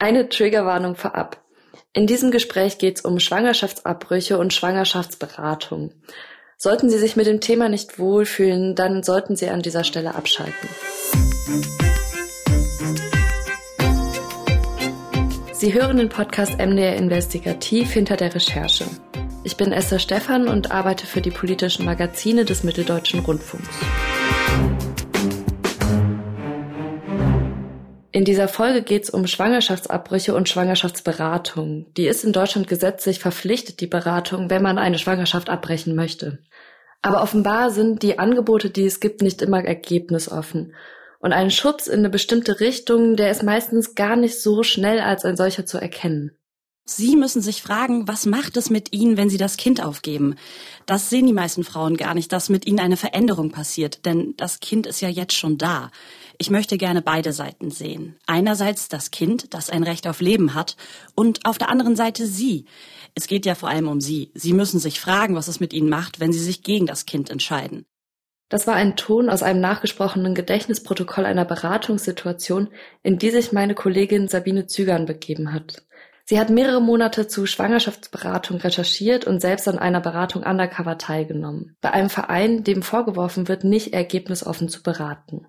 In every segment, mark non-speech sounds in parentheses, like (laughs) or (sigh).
Eine Triggerwarnung vorab. In diesem Gespräch geht es um Schwangerschaftsabbrüche und Schwangerschaftsberatung. Sollten Sie sich mit dem Thema nicht wohlfühlen, dann sollten Sie an dieser Stelle abschalten. Sie hören den Podcast MDR Investigativ hinter der Recherche. Ich bin Esther Stephan und arbeite für die politischen Magazine des Mitteldeutschen Rundfunks. In dieser Folge geht es um Schwangerschaftsabbrüche und Schwangerschaftsberatung. Die ist in Deutschland gesetzlich verpflichtet, die Beratung, wenn man eine Schwangerschaft abbrechen möchte. Aber offenbar sind die Angebote, die es gibt, nicht immer ergebnisoffen. Und ein Schubs in eine bestimmte Richtung, der ist meistens gar nicht so schnell als ein solcher zu erkennen. Sie müssen sich fragen, was macht es mit Ihnen, wenn Sie das Kind aufgeben? Das sehen die meisten Frauen gar nicht, dass mit Ihnen eine Veränderung passiert, denn das Kind ist ja jetzt schon da. Ich möchte gerne beide Seiten sehen. Einerseits das Kind, das ein Recht auf Leben hat, und auf der anderen Seite Sie. Es geht ja vor allem um Sie. Sie müssen sich fragen, was es mit Ihnen macht, wenn Sie sich gegen das Kind entscheiden. Das war ein Ton aus einem nachgesprochenen Gedächtnisprotokoll einer Beratungssituation, in die sich meine Kollegin Sabine Zügern begeben hat. Sie hat mehrere Monate zu Schwangerschaftsberatung recherchiert und selbst an einer Beratung undercover teilgenommen. Bei einem Verein, dem vorgeworfen wird, nicht ergebnisoffen zu beraten.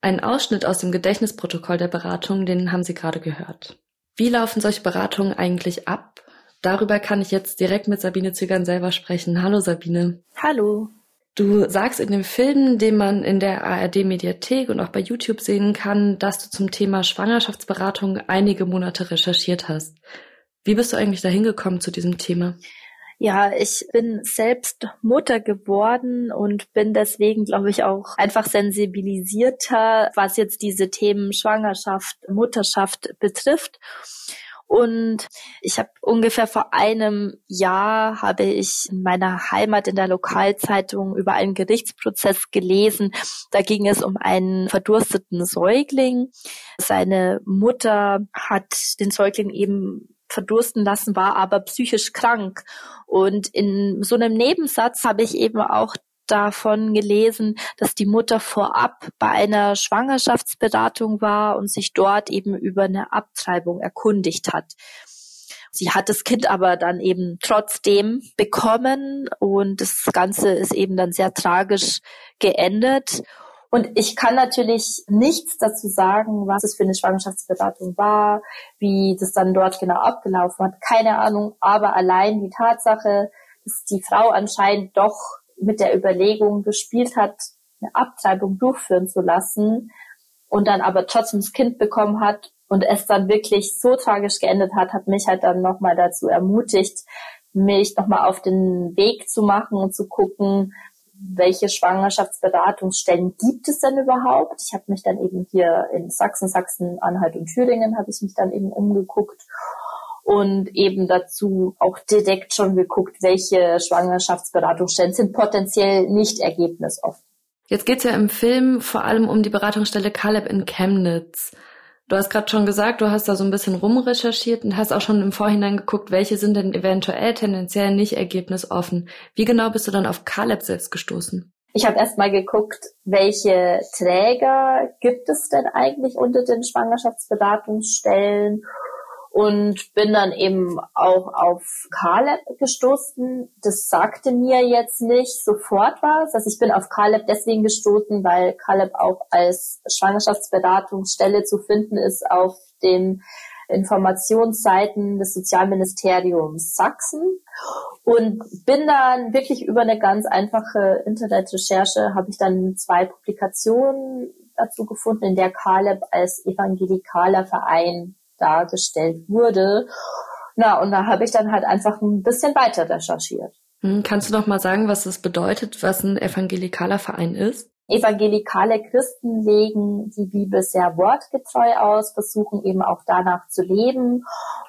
Ein Ausschnitt aus dem Gedächtnisprotokoll der Beratung, den haben Sie gerade gehört. Wie laufen solche Beratungen eigentlich ab? Darüber kann ich jetzt direkt mit Sabine Zügern selber sprechen. Hallo Sabine. Hallo. Du sagst in dem Film, den man in der ARD-Mediathek und auch bei YouTube sehen kann, dass du zum Thema Schwangerschaftsberatung einige Monate recherchiert hast. Wie bist du eigentlich dahin gekommen zu diesem Thema? Ja, ich bin selbst Mutter geworden und bin deswegen, glaube ich, auch einfach sensibilisierter, was jetzt diese Themen Schwangerschaft, Mutterschaft betrifft. Und ich habe ungefähr vor einem Jahr habe ich in meiner Heimat in der Lokalzeitung über einen Gerichtsprozess gelesen. Da ging es um einen verdursteten Säugling. Seine Mutter hat den Säugling eben verdursten lassen, war aber psychisch krank. Und in so einem Nebensatz habe ich eben auch davon gelesen, dass die Mutter vorab bei einer Schwangerschaftsberatung war und sich dort eben über eine Abtreibung erkundigt hat. Sie hat das Kind aber dann eben trotzdem bekommen und das Ganze ist eben dann sehr tragisch geendet. Und ich kann natürlich nichts dazu sagen, was es für eine Schwangerschaftsberatung war, wie das dann dort genau abgelaufen hat. Keine Ahnung. Aber allein die Tatsache, dass die Frau anscheinend doch mit der Überlegung gespielt hat, eine Abtreibung durchführen zu lassen und dann aber trotzdem das Kind bekommen hat und es dann wirklich so tragisch geendet hat, hat mich halt dann nochmal dazu ermutigt, mich nochmal auf den Weg zu machen und zu gucken, welche Schwangerschaftsberatungsstellen gibt es denn überhaupt? Ich habe mich dann eben hier in Sachsen, Sachsen, Anhalt und Thüringen habe ich mich dann eben umgeguckt und eben dazu auch direkt schon geguckt, welche Schwangerschaftsberatungsstellen sind potenziell nicht ergebnisoffen. Jetzt geht's ja im Film vor allem um die Beratungsstelle Caleb in Chemnitz. Du hast gerade schon gesagt, du hast da so ein bisschen rumrecherchiert und hast auch schon im Vorhinein geguckt, welche sind denn eventuell tendenziell nicht ergebnisoffen. Wie genau bist du dann auf Caleb selbst gestoßen? Ich habe erst mal geguckt, welche Träger gibt es denn eigentlich unter den Schwangerschaftsberatungsstellen und bin dann eben auch auf Caleb gestoßen. Das sagte mir jetzt nicht sofort was. Also ich bin auf Caleb deswegen gestoßen, weil Caleb auch als Schwangerschaftsberatungsstelle zu finden ist auf den Informationsseiten des Sozialministeriums Sachsen und bin dann wirklich über eine ganz einfache Internetrecherche habe ich dann zwei Publikationen dazu gefunden, in der Caleb als evangelikaler Verein dargestellt wurde. Na, und da habe ich dann halt einfach ein bisschen weiter recherchiert. Hm, kannst du noch mal sagen, was es bedeutet, was ein evangelikaler Verein ist? Evangelikale Christen legen die Bibel sehr wortgetreu aus, versuchen eben auch danach zu leben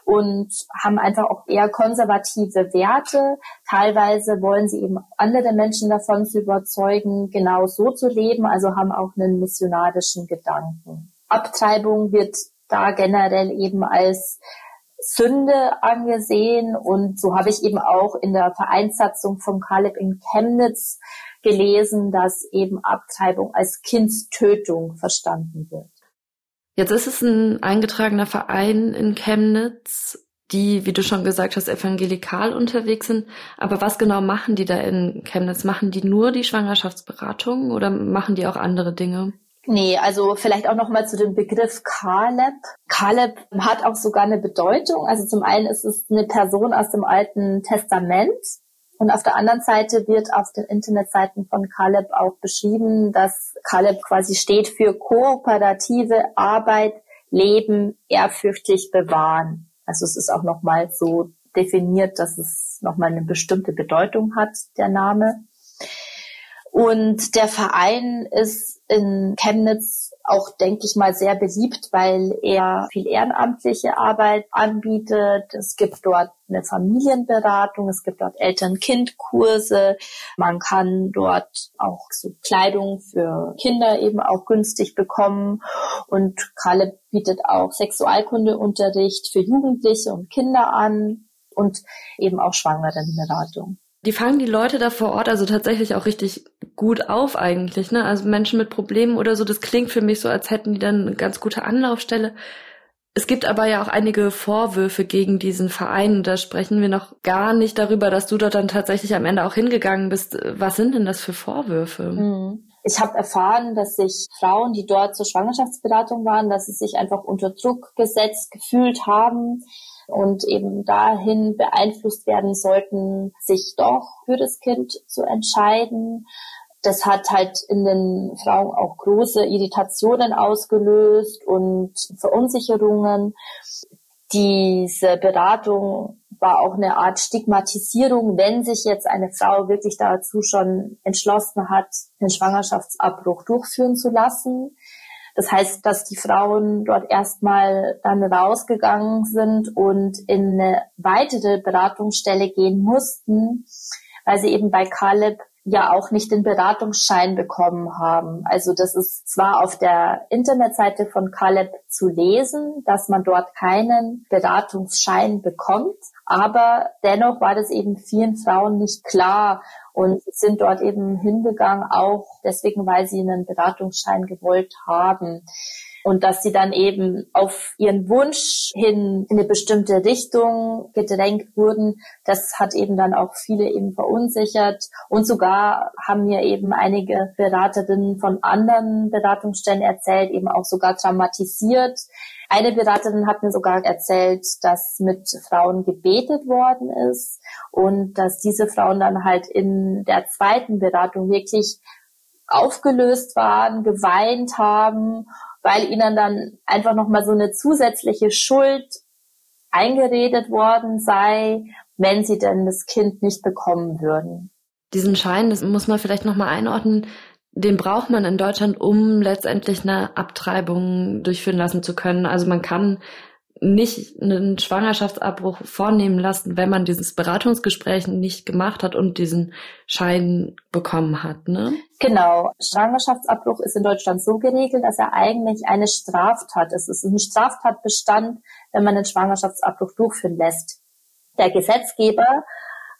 und haben einfach auch eher konservative Werte. Teilweise wollen sie eben andere Menschen davon zu überzeugen, genau so zu leben, also haben auch einen missionarischen Gedanken. Abtreibung wird da generell eben als Sünde angesehen und so habe ich eben auch in der Vereinssatzung von Kaleb in Chemnitz gelesen, dass eben Abtreibung als Kindstötung verstanden wird. Jetzt ist es ein eingetragener Verein in Chemnitz, die, wie du schon gesagt hast, evangelikal unterwegs sind. Aber was genau machen die da in Chemnitz? Machen die nur die Schwangerschaftsberatung oder machen die auch andere Dinge? Nee, also vielleicht auch noch mal zu dem Begriff Kaleb. Kaleb hat auch sogar eine Bedeutung. Also zum einen ist es eine Person aus dem Alten Testament. Und auf der anderen Seite wird auf den Internetseiten von Kaleb auch beschrieben, dass Kaleb quasi steht für kooperative Arbeit, Leben, ehrfürchtig bewahren. Also es ist auch nochmal so definiert, dass es nochmal eine bestimmte Bedeutung hat, der Name. Und der Verein ist in Chemnitz auch, denke ich mal, sehr beliebt, weil er viel ehrenamtliche Arbeit anbietet. Es gibt dort eine Familienberatung, es gibt dort Eltern-Kind-Kurse. Man kann dort auch so Kleidung für Kinder eben auch günstig bekommen. Und Kalle bietet auch Sexualkundeunterricht für Jugendliche und Kinder an und eben auch Schwangerenberatung die fangen die Leute da vor Ort also tatsächlich auch richtig gut auf eigentlich, ne? Also Menschen mit Problemen oder so, das klingt für mich so, als hätten die dann eine ganz gute Anlaufstelle. Es gibt aber ja auch einige Vorwürfe gegen diesen Verein. Da sprechen wir noch gar nicht darüber, dass du dort dann tatsächlich am Ende auch hingegangen bist. Was sind denn das für Vorwürfe? Mhm. Ich habe erfahren, dass sich Frauen, die dort zur Schwangerschaftsberatung waren, dass sie sich einfach unter Druck gesetzt gefühlt haben, und eben dahin beeinflusst werden sollten, sich doch für das Kind zu entscheiden. Das hat halt in den Frauen auch große Irritationen ausgelöst und Verunsicherungen. Diese Beratung war auch eine Art Stigmatisierung, wenn sich jetzt eine Frau wirklich dazu schon entschlossen hat, den Schwangerschaftsabbruch durchführen zu lassen. Das heißt, dass die Frauen dort erstmal dann rausgegangen sind und in eine weitere Beratungsstelle gehen mussten, weil sie eben bei Caleb ja auch nicht den Beratungsschein bekommen haben. Also das ist zwar auf der Internetseite von Caleb zu lesen, dass man dort keinen Beratungsschein bekommt, aber dennoch war das eben vielen Frauen nicht klar und sind dort eben hingegangen, auch deswegen, weil sie einen Beratungsschein gewollt haben und dass sie dann eben auf ihren Wunsch hin in eine bestimmte Richtung gedrängt wurden, das hat eben dann auch viele eben verunsichert und sogar haben mir eben einige Beraterinnen von anderen Beratungsstellen erzählt, eben auch sogar traumatisiert. Eine Beraterin hat mir sogar erzählt, dass mit Frauen gebetet worden ist und dass diese Frauen dann halt in der zweiten Beratung wirklich aufgelöst waren, geweint haben weil ihnen dann einfach nochmal so eine zusätzliche Schuld eingeredet worden sei, wenn sie denn das Kind nicht bekommen würden. Diesen Schein, das muss man vielleicht nochmal einordnen, den braucht man in Deutschland, um letztendlich eine Abtreibung durchführen lassen zu können. Also man kann nicht einen Schwangerschaftsabbruch vornehmen lassen, wenn man dieses Beratungsgespräch nicht gemacht hat und diesen Schein bekommen hat, ne? Genau. Schwangerschaftsabbruch ist in Deutschland so geregelt, dass er eigentlich eine Straftat ist. Es ist ein Straftatbestand, wenn man einen Schwangerschaftsabbruch durchführen lässt. Der Gesetzgeber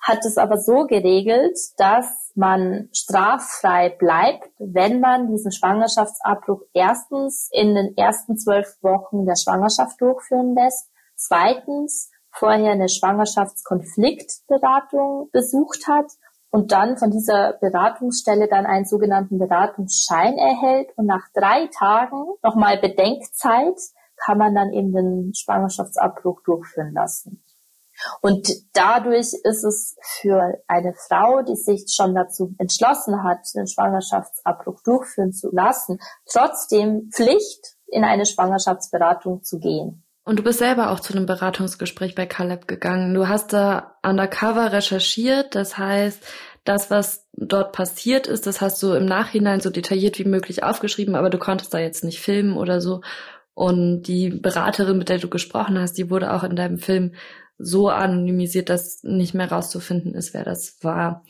hat es aber so geregelt, dass man straffrei bleibt, wenn man diesen Schwangerschaftsabbruch erstens in den ersten zwölf Wochen der Schwangerschaft durchführen lässt, zweitens vorher eine Schwangerschaftskonfliktberatung besucht hat und dann von dieser Beratungsstelle dann einen sogenannten Beratungsschein erhält und nach drei Tagen nochmal Bedenkzeit kann man dann eben den Schwangerschaftsabbruch durchführen lassen. Und dadurch ist es für eine Frau, die sich schon dazu entschlossen hat, den Schwangerschaftsabbruch durchführen zu lassen, trotzdem Pflicht, in eine Schwangerschaftsberatung zu gehen. Und du bist selber auch zu einem Beratungsgespräch bei Caleb gegangen. Du hast da undercover recherchiert, das heißt, das, was dort passiert ist, das hast du im Nachhinein so detailliert wie möglich aufgeschrieben, aber du konntest da jetzt nicht filmen oder so. Und die Beraterin, mit der du gesprochen hast, die wurde auch in deinem Film so anonymisiert, dass nicht mehr rauszufinden ist, wer das war.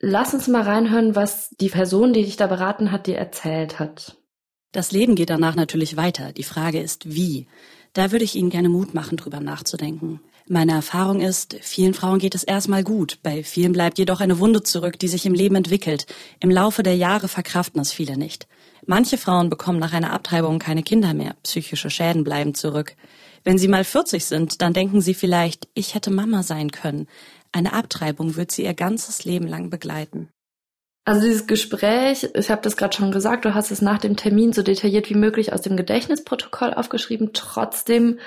Lass uns mal reinhören, was die Person, die dich da beraten hat, dir erzählt hat. Das Leben geht danach natürlich weiter. Die Frage ist, wie. Da würde ich Ihnen gerne Mut machen, drüber nachzudenken. Meine Erfahrung ist, vielen Frauen geht es erstmal gut. Bei vielen bleibt jedoch eine Wunde zurück, die sich im Leben entwickelt. Im Laufe der Jahre verkraften es viele nicht. Manche Frauen bekommen nach einer Abtreibung keine Kinder mehr. Psychische Schäden bleiben zurück. Wenn sie mal 40 sind, dann denken sie vielleicht, ich hätte Mama sein können. Eine Abtreibung wird sie ihr ganzes Leben lang begleiten. Also dieses Gespräch, ich habe das gerade schon gesagt, du hast es nach dem Termin so detailliert wie möglich aus dem Gedächtnisprotokoll aufgeschrieben. Trotzdem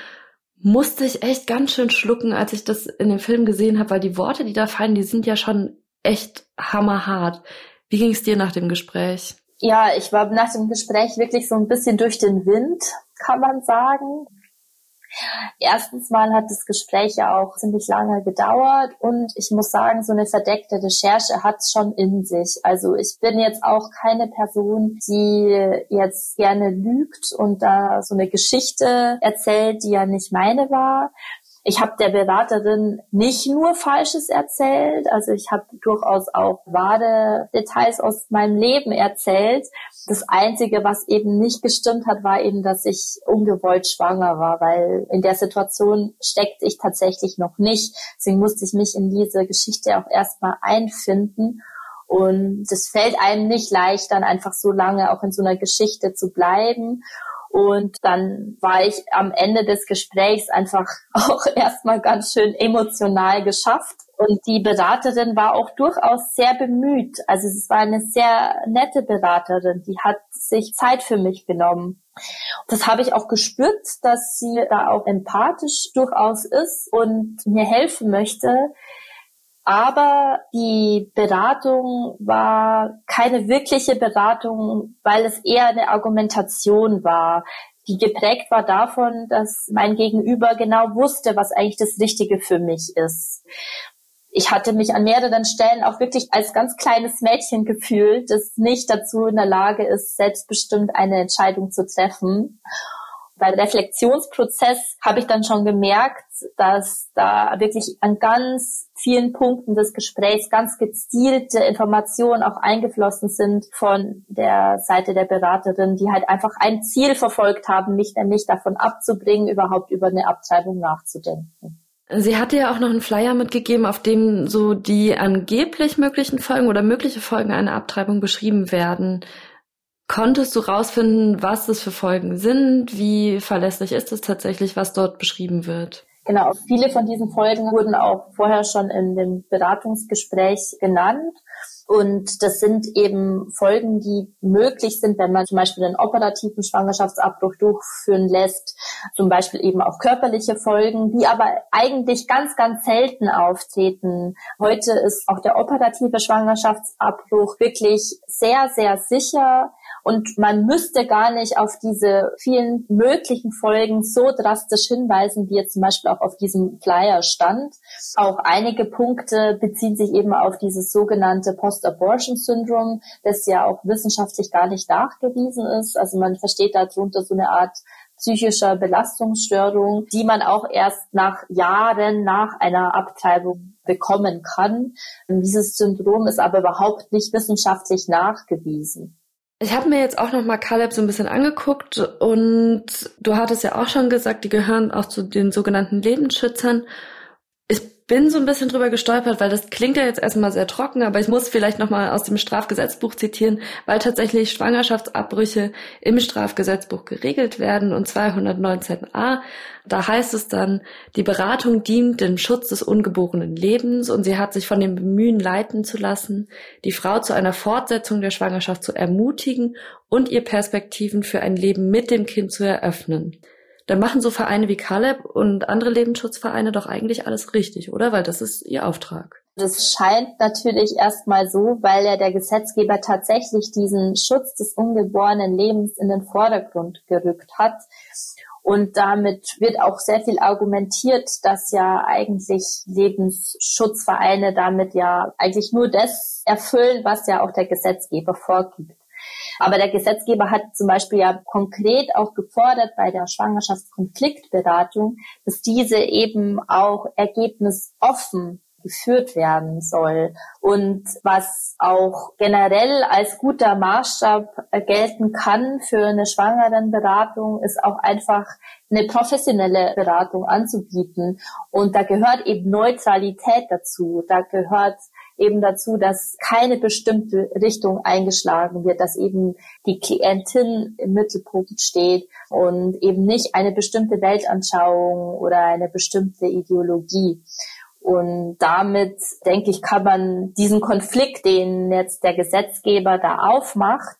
musste ich echt ganz schön schlucken, als ich das in dem Film gesehen habe, weil die Worte, die da fallen, die sind ja schon echt hammerhart. Wie ging es dir nach dem Gespräch? Ja, ich war nach dem Gespräch wirklich so ein bisschen durch den Wind, kann man sagen. Erstens mal hat das Gespräch ja auch ziemlich lange gedauert und ich muss sagen, so eine verdeckte Recherche hat es schon in sich. Also ich bin jetzt auch keine Person, die jetzt gerne lügt und da so eine Geschichte erzählt, die ja nicht meine war. Ich habe der Beraterin nicht nur Falsches erzählt, also ich habe durchaus auch wahre Details aus meinem Leben erzählt. Das Einzige, was eben nicht gestimmt hat, war eben, dass ich ungewollt schwanger war, weil in der Situation steckte ich tatsächlich noch nicht. Deswegen musste ich mich in diese Geschichte auch erstmal einfinden. Und es fällt einem nicht leicht, dann einfach so lange auch in so einer Geschichte zu bleiben. Und dann war ich am Ende des Gesprächs einfach (laughs) auch erstmal ganz schön emotional geschafft. Und die Beraterin war auch durchaus sehr bemüht. Also es war eine sehr nette Beraterin, die hat sich Zeit für mich genommen. Das habe ich auch gespürt, dass sie da auch empathisch durchaus ist und mir helfen möchte. Aber die Beratung war keine wirkliche Beratung, weil es eher eine Argumentation war, die geprägt war davon, dass mein Gegenüber genau wusste, was eigentlich das Richtige für mich ist. Ich hatte mich an mehreren Stellen auch wirklich als ganz kleines Mädchen gefühlt, das nicht dazu in der Lage ist, selbstbestimmt eine Entscheidung zu treffen beim Reflexionsprozess habe ich dann schon gemerkt, dass da wirklich an ganz vielen Punkten des Gesprächs ganz gezielte Informationen auch eingeflossen sind von der Seite der Beraterin, die halt einfach ein Ziel verfolgt haben, mich nämlich davon abzubringen, überhaupt über eine Abtreibung nachzudenken. Sie hatte ja auch noch einen Flyer mitgegeben, auf dem so die angeblich möglichen Folgen oder mögliche Folgen einer Abtreibung beschrieben werden. Konntest du rausfinden, was das für Folgen sind? Wie verlässlich ist es tatsächlich, was dort beschrieben wird? Genau, viele von diesen Folgen wurden auch vorher schon in dem Beratungsgespräch genannt. Und das sind eben Folgen, die möglich sind, wenn man zum Beispiel einen operativen Schwangerschaftsabbruch durchführen lässt, zum Beispiel eben auch körperliche Folgen, die aber eigentlich ganz, ganz selten auftreten. Heute ist auch der operative Schwangerschaftsabbruch wirklich sehr, sehr sicher und man müsste gar nicht auf diese vielen möglichen Folgen so drastisch hinweisen, wie jetzt zum Beispiel auch auf diesem Flyer stand. Auch einige Punkte beziehen sich eben auf dieses sogenannte Post-Abortion-Syndrom, das ja auch wissenschaftlich gar nicht nachgewiesen ist. Also man versteht darunter so eine Art psychischer Belastungsstörung, die man auch erst nach Jahren nach einer Abtreibung bekommen kann. Dieses Syndrom ist aber überhaupt nicht wissenschaftlich nachgewiesen. Ich habe mir jetzt auch noch mal Caleb so ein bisschen angeguckt und du hattest ja auch schon gesagt, die gehören auch zu den sogenannten Lebensschützern. Bin so ein bisschen drüber gestolpert, weil das klingt ja jetzt erstmal sehr trocken, aber ich muss vielleicht noch mal aus dem Strafgesetzbuch zitieren, weil tatsächlich Schwangerschaftsabbrüche im Strafgesetzbuch geregelt werden und 219a da heißt es dann, die Beratung dient dem Schutz des ungeborenen Lebens und sie hat sich von dem Bemühen leiten zu lassen, die Frau zu einer Fortsetzung der Schwangerschaft zu ermutigen und ihr Perspektiven für ein Leben mit dem Kind zu eröffnen. Dann machen so Vereine wie Caleb und andere Lebensschutzvereine doch eigentlich alles richtig, oder? Weil das ist ihr Auftrag. Das scheint natürlich erstmal so, weil ja der Gesetzgeber tatsächlich diesen Schutz des ungeborenen Lebens in den Vordergrund gerückt hat. Und damit wird auch sehr viel argumentiert, dass ja eigentlich Lebensschutzvereine damit ja eigentlich nur das erfüllen, was ja auch der Gesetzgeber vorgibt. Aber der Gesetzgeber hat zum Beispiel ja konkret auch gefordert bei der Schwangerschaftskonfliktberatung, dass diese eben auch ergebnisoffen geführt werden soll. Und was auch generell als guter Maßstab gelten kann für eine Schwangerenberatung, ist auch einfach eine professionelle Beratung anzubieten. Und da gehört eben Neutralität dazu. Da gehört eben dazu, dass keine bestimmte Richtung eingeschlagen wird, dass eben die Klientin im Mittelpunkt steht und eben nicht eine bestimmte Weltanschauung oder eine bestimmte Ideologie. Und damit, denke ich, kann man diesen Konflikt, den jetzt der Gesetzgeber da aufmacht,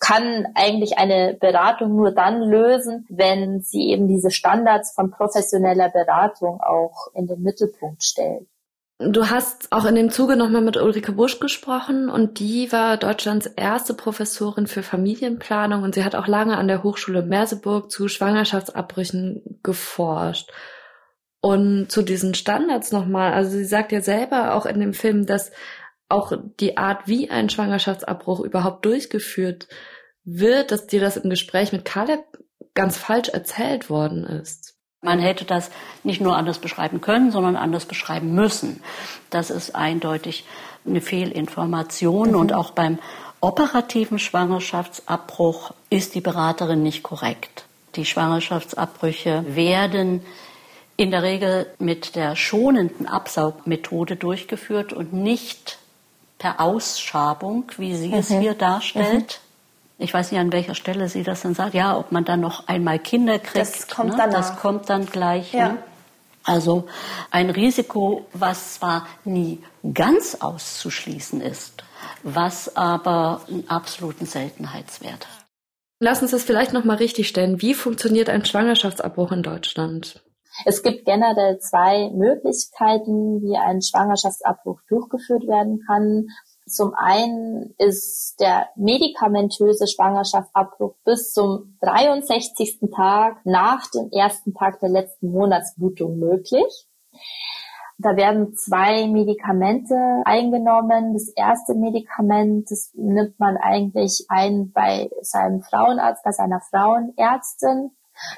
kann eigentlich eine Beratung nur dann lösen, wenn sie eben diese Standards von professioneller Beratung auch in den Mittelpunkt stellt. Du hast auch in dem Zuge nochmal mit Ulrike Busch gesprochen und die war Deutschlands erste Professorin für Familienplanung und sie hat auch lange an der Hochschule Merseburg zu Schwangerschaftsabbrüchen geforscht. Und zu diesen Standards nochmal, also sie sagt ja selber auch in dem Film, dass auch die Art, wie ein Schwangerschaftsabbruch überhaupt durchgeführt wird, dass dir das im Gespräch mit Caleb ganz falsch erzählt worden ist. Man hätte das nicht nur anders beschreiben können, sondern anders beschreiben müssen. Das ist eindeutig eine Fehlinformation mhm. und auch beim operativen Schwangerschaftsabbruch ist die Beraterin nicht korrekt. Die Schwangerschaftsabbrüche werden in der Regel mit der schonenden Absaugmethode durchgeführt und nicht per Ausschabung, wie sie mhm. es hier darstellt. Mhm. Ich weiß nicht, an welcher Stelle sie das dann sagt. Ja, ob man dann noch einmal Kinder kriegt. Das kommt, ne? dann das kommt dann gleich. Ja. Ne? Also ein Risiko, was zwar nie ganz auszuschließen ist, was aber einen absoluten Seltenheitswert hat. Lass uns das vielleicht nochmal richtig stellen. Wie funktioniert ein Schwangerschaftsabbruch in Deutschland? Es gibt generell zwei Möglichkeiten, wie ein Schwangerschaftsabbruch durchgeführt werden kann. Zum einen ist der medikamentöse Schwangerschaftsabbruch bis zum 63. Tag nach dem ersten Tag der letzten Monatsblutung möglich. Da werden zwei Medikamente eingenommen. Das erste Medikament, das nimmt man eigentlich ein bei seinem Frauenarzt, bei seiner Frauenärztin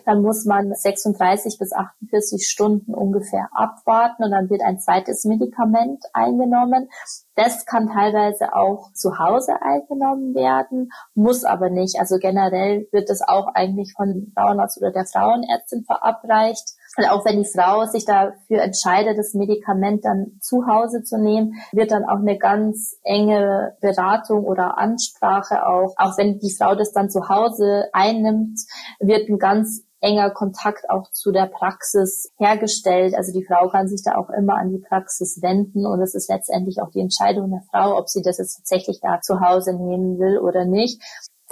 dann muss man 36 bis 48 Stunden ungefähr abwarten und dann wird ein zweites Medikament eingenommen. Das kann teilweise auch zu Hause eingenommen werden, muss aber nicht. Also generell wird das auch eigentlich von Frauenarzt oder der Frauenärztin verabreicht. Und auch wenn die Frau sich dafür entscheidet, das Medikament dann zu Hause zu nehmen, wird dann auch eine ganz enge Beratung oder Ansprache auch, auch wenn die Frau das dann zu Hause einnimmt, wird ein ganz enger Kontakt auch zu der Praxis hergestellt. Also die Frau kann sich da auch immer an die Praxis wenden und es ist letztendlich auch die Entscheidung der Frau, ob sie das jetzt tatsächlich da zu Hause nehmen will oder nicht.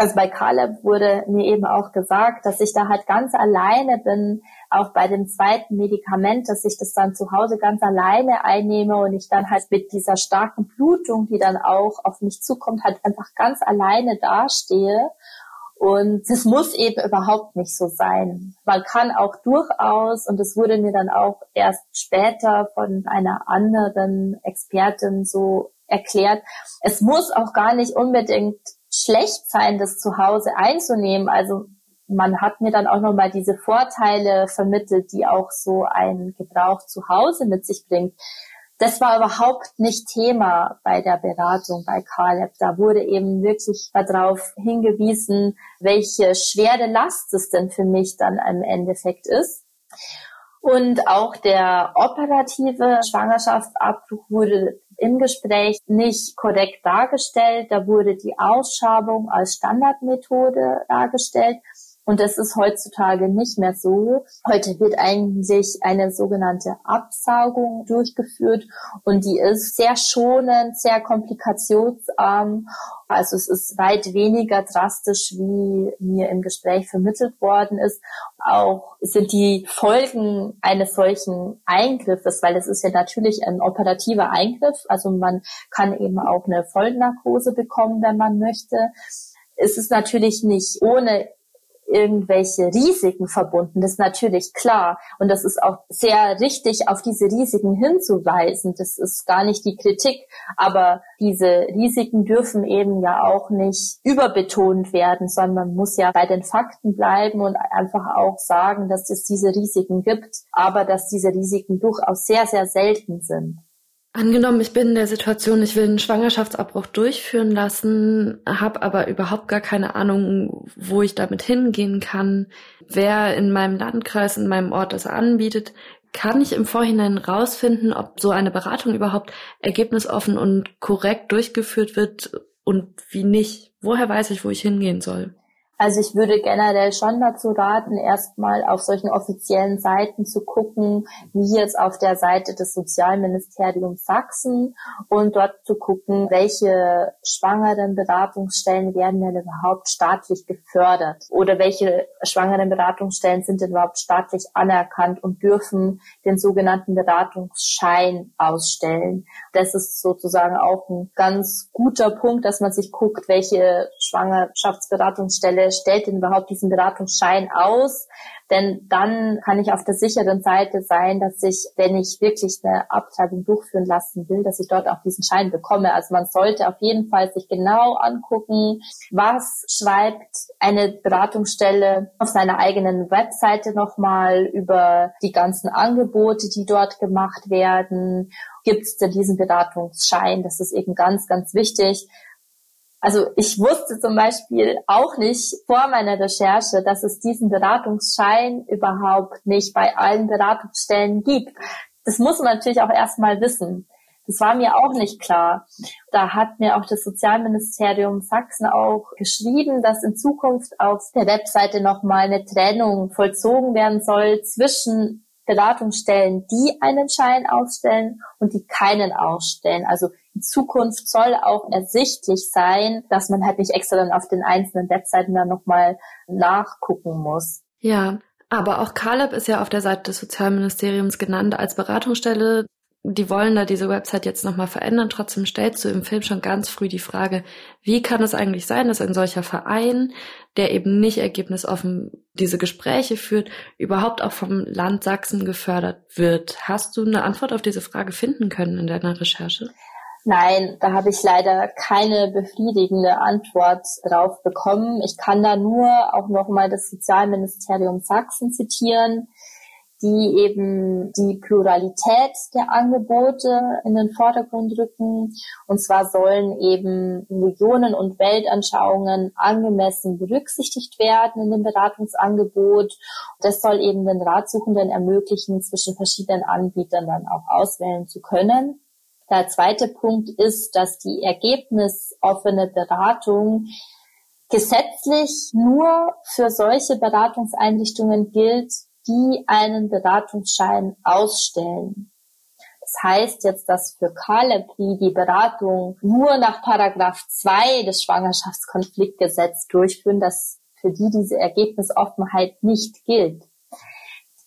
Also bei Caleb wurde mir eben auch gesagt, dass ich da halt ganz alleine bin, auch bei dem zweiten Medikament, dass ich das dann zu Hause ganz alleine einnehme und ich dann halt mit dieser starken Blutung, die dann auch auf mich zukommt, halt einfach ganz alleine dastehe und das muss eben überhaupt nicht so sein. Man kann auch durchaus, und das wurde mir dann auch erst später von einer anderen Expertin so erklärt, es muss auch gar nicht unbedingt schlecht sein, das zu Hause einzunehmen. Also man hat mir dann auch nochmal diese Vorteile vermittelt, die auch so ein Gebrauch zu Hause mit sich bringt das war überhaupt nicht Thema bei der Beratung bei Caleb. Da wurde eben wirklich darauf hingewiesen, welche schwere Last es denn für mich dann im Endeffekt ist. Und auch der operative Schwangerschaftsabbruch wurde im Gespräch nicht korrekt dargestellt. Da wurde die Ausschabung als Standardmethode dargestellt. Und das ist heutzutage nicht mehr so. Heute wird eigentlich eine sogenannte Absaugung durchgeführt und die ist sehr schonend, sehr komplikationsarm. Also es ist weit weniger drastisch, wie mir im Gespräch vermittelt worden ist. Auch sind die Folgen eines solchen Eingriffes, weil es ist ja natürlich ein operativer Eingriff, also man kann eben auch eine Vollnarkose bekommen, wenn man möchte. Es ist natürlich nicht ohne irgendwelche Risiken verbunden. Das ist natürlich klar. Und das ist auch sehr richtig, auf diese Risiken hinzuweisen. Das ist gar nicht die Kritik. Aber diese Risiken dürfen eben ja auch nicht überbetont werden, sondern man muss ja bei den Fakten bleiben und einfach auch sagen, dass es diese Risiken gibt, aber dass diese Risiken durchaus sehr, sehr selten sind. Angenommen, ich bin in der Situation, ich will einen Schwangerschaftsabbruch durchführen lassen, habe aber überhaupt gar keine Ahnung, wo ich damit hingehen kann, wer in meinem Landkreis, in meinem Ort das anbietet. kann ich im Vorhinein rausfinden, ob so eine Beratung überhaupt ergebnisoffen und korrekt durchgeführt wird und wie nicht? Woher weiß ich, wo ich hingehen soll? Also ich würde generell schon dazu raten, erstmal auf solchen offiziellen Seiten zu gucken, wie jetzt auf der Seite des Sozialministeriums Sachsen und dort zu gucken, welche schwangeren Beratungsstellen werden denn überhaupt staatlich gefördert oder welche schwangeren Beratungsstellen sind denn überhaupt staatlich anerkannt und dürfen den sogenannten Beratungsschein ausstellen. Das ist sozusagen auch ein ganz guter Punkt, dass man sich guckt, welche Schwangerschaftsberatungsstelle stellt denn überhaupt diesen Beratungsschein aus? Denn dann kann ich auf der sicheren Seite sein, dass ich, wenn ich wirklich eine Abtreibung durchführen lassen will, dass ich dort auch diesen Schein bekomme. Also man sollte auf jeden Fall sich genau angucken, was schreibt eine Beratungsstelle auf seiner eigenen Webseite nochmal über die ganzen Angebote, die dort gemacht werden. Gibt es denn diesen Beratungsschein? Das ist eben ganz, ganz wichtig. Also ich wusste zum Beispiel auch nicht vor meiner Recherche, dass es diesen Beratungsschein überhaupt nicht bei allen Beratungsstellen gibt. Das muss man natürlich auch erstmal wissen. Das war mir auch nicht klar. Da hat mir auch das Sozialministerium Sachsen auch geschrieben, dass in Zukunft auf der Webseite nochmal eine Trennung vollzogen werden soll zwischen Beratungsstellen, die einen Schein ausstellen und die keinen ausstellen. Also in Zukunft soll auch ersichtlich sein, dass man halt nicht extra dann auf den einzelnen Webseiten dann nochmal nachgucken muss. Ja, aber auch Caleb ist ja auf der Seite des Sozialministeriums genannt als Beratungsstelle die wollen da diese Website jetzt nochmal verändern. Trotzdem stellst du im Film schon ganz früh die Frage, wie kann es eigentlich sein, dass ein solcher Verein, der eben nicht ergebnisoffen diese Gespräche führt, überhaupt auch vom Land Sachsen gefördert wird? Hast du eine Antwort auf diese Frage finden können in deiner Recherche? Nein, da habe ich leider keine befriedigende Antwort drauf bekommen. Ich kann da nur auch nochmal das Sozialministerium Sachsen zitieren die eben die Pluralität der Angebote in den Vordergrund rücken. Und zwar sollen eben Regionen und Weltanschauungen angemessen berücksichtigt werden in dem Beratungsangebot. Das soll eben den Ratsuchenden ermöglichen, zwischen verschiedenen Anbietern dann auch auswählen zu können. Der zweite Punkt ist, dass die ergebnisoffene Beratung gesetzlich nur für solche Beratungseinrichtungen gilt, die einen Beratungsschein ausstellen. Das heißt jetzt, dass für Caleb, die die Beratung nur nach Paragraph 2 des Schwangerschaftskonfliktgesetzes durchführen, dass für die diese Ergebnisoffenheit nicht gilt.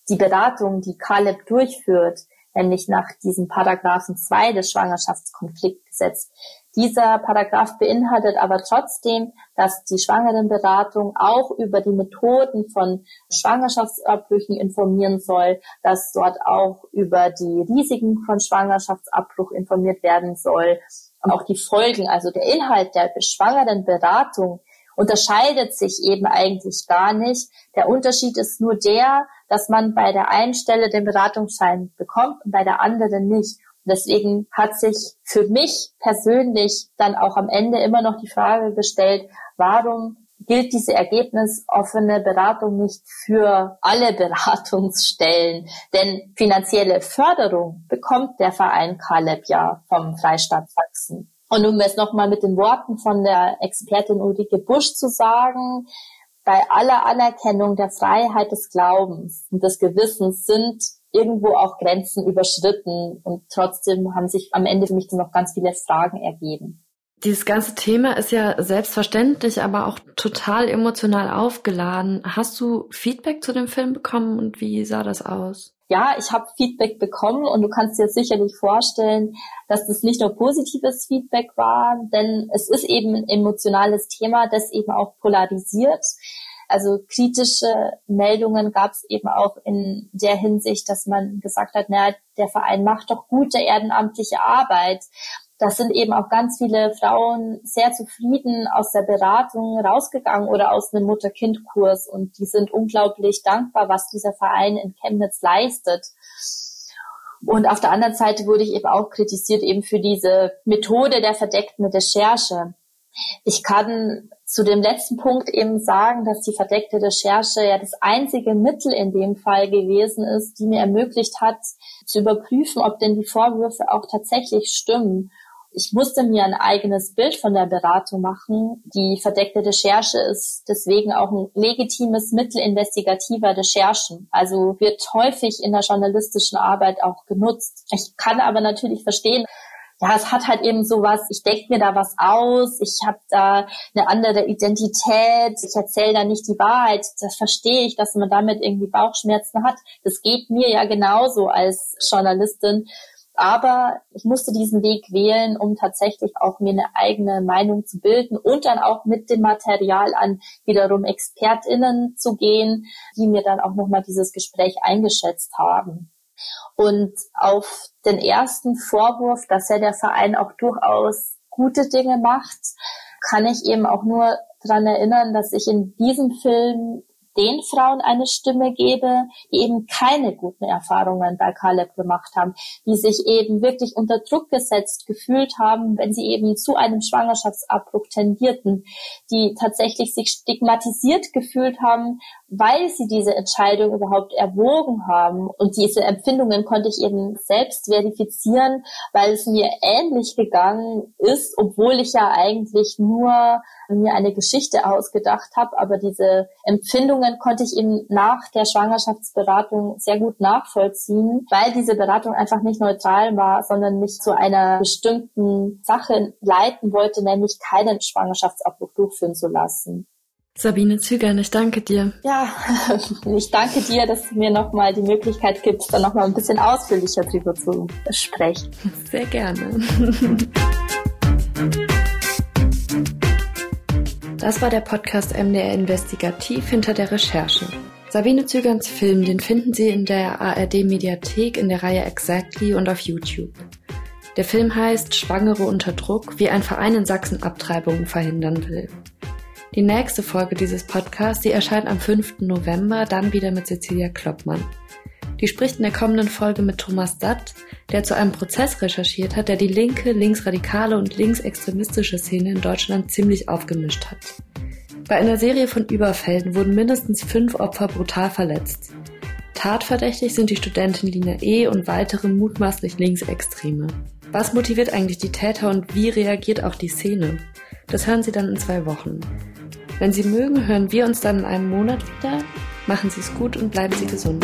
Die Beratung, die Caleb durchführt, nämlich nach diesem Paragraphen 2 des Schwangerschaftskonfliktgesetzes, dieser Paragraph beinhaltet aber trotzdem, dass die Schwangerenberatung auch über die Methoden von Schwangerschaftsabbrüchen informieren soll, dass dort auch über die Risiken von Schwangerschaftsabbruch informiert werden soll, und auch die Folgen, also der Inhalt der Schwangerenberatung unterscheidet sich eben eigentlich gar nicht. Der Unterschied ist nur der, dass man bei der einen Stelle den Beratungsschein bekommt und bei der anderen nicht. Deswegen hat sich für mich persönlich dann auch am Ende immer noch die Frage gestellt, warum gilt diese ergebnisoffene Beratung nicht für alle (laughs) Beratungsstellen? Denn finanzielle Förderung bekommt der Verein Caleb ja vom Freistaat Sachsen. Und um es nochmal mit den Worten von der Expertin Ulrike Busch zu sagen, bei aller Anerkennung der Freiheit des Glaubens und des Gewissens sind irgendwo auch Grenzen überschritten und trotzdem haben sich am Ende für mich noch ganz viele Fragen ergeben. Dieses ganze Thema ist ja selbstverständlich, aber auch total emotional aufgeladen. Hast du Feedback zu dem Film bekommen und wie sah das aus? Ja, ich habe Feedback bekommen und du kannst dir sicherlich vorstellen, dass das nicht nur positives Feedback war, denn es ist eben ein emotionales Thema, das eben auch polarisiert. Also kritische Meldungen gab es eben auch in der Hinsicht, dass man gesagt hat, naja, der Verein macht doch gute ehrenamtliche Arbeit. Das sind eben auch ganz viele Frauen sehr zufrieden aus der Beratung rausgegangen oder aus einem Mutter-Kind-Kurs und die sind unglaublich dankbar, was dieser Verein in Chemnitz leistet. Und auf der anderen Seite wurde ich eben auch kritisiert eben für diese Methode der verdeckten Recherche. Ich kann zu dem letzten Punkt eben sagen, dass die verdeckte Recherche ja das einzige Mittel in dem Fall gewesen ist, die mir ermöglicht hat, zu überprüfen, ob denn die Vorwürfe auch tatsächlich stimmen. Ich musste mir ein eigenes Bild von der Beratung machen. Die verdeckte Recherche ist deswegen auch ein legitimes Mittel investigativer Recherchen. Also wird häufig in der journalistischen Arbeit auch genutzt. Ich kann aber natürlich verstehen, ja, es hat halt eben sowas, ich denke mir da was aus, ich habe da eine andere Identität, ich erzähle da nicht die Wahrheit, das verstehe ich, dass man damit irgendwie Bauchschmerzen hat. Das geht mir ja genauso als Journalistin. Aber ich musste diesen Weg wählen, um tatsächlich auch mir eine eigene Meinung zu bilden und dann auch mit dem Material an wiederum ExpertInnen zu gehen, die mir dann auch nochmal dieses Gespräch eingeschätzt haben. Und auf den ersten Vorwurf, dass ja der Verein auch durchaus gute Dinge macht, kann ich eben auch nur daran erinnern, dass ich in diesem Film den Frauen eine Stimme gebe, die eben keine guten Erfahrungen bei Caleb gemacht haben, die sich eben wirklich unter Druck gesetzt gefühlt haben, wenn sie eben zu einem Schwangerschaftsabbruch tendierten, die tatsächlich sich stigmatisiert gefühlt haben, weil sie diese Entscheidung überhaupt erwogen haben. Und diese Empfindungen konnte ich eben selbst verifizieren, weil es mir ähnlich gegangen ist, obwohl ich ja eigentlich nur mir eine Geschichte ausgedacht habe, aber diese Empfindungen konnte ich eben nach der Schwangerschaftsberatung sehr gut nachvollziehen, weil diese Beratung einfach nicht neutral war, sondern mich zu einer bestimmten Sache leiten wollte, nämlich keinen Schwangerschaftsabbruch durchführen zu lassen. Sabine Zügern, ich danke dir. Ja, (laughs) ich danke dir, dass du mir nochmal die Möglichkeit gibst, da nochmal ein bisschen ausführlicher drüber zu sprechen. Sehr gerne. Das war der Podcast MDR Investigativ hinter der Recherche. Sabine Zügerns Film, den finden Sie in der ARD Mediathek in der Reihe Exactly und auf YouTube. Der Film heißt Schwangere unter Druck, wie ein Verein in Sachsen Abtreibungen verhindern will. Die nächste Folge dieses Podcasts, die erscheint am 5. November, dann wieder mit Cecilia Kloppmann. Die spricht in der kommenden Folge mit Thomas Datt, der zu einem Prozess recherchiert hat, der die linke, linksradikale und linksextremistische Szene in Deutschland ziemlich aufgemischt hat. Bei einer Serie von Überfällen wurden mindestens fünf Opfer brutal verletzt. Tatverdächtig sind die Studentin Lina E. und weitere mutmaßlich Linksextreme. Was motiviert eigentlich die Täter und wie reagiert auch die Szene? Das hören Sie dann in zwei Wochen. Wenn Sie mögen, hören wir uns dann in einem Monat wieder. Machen Sie es gut und bleiben Sie gesund.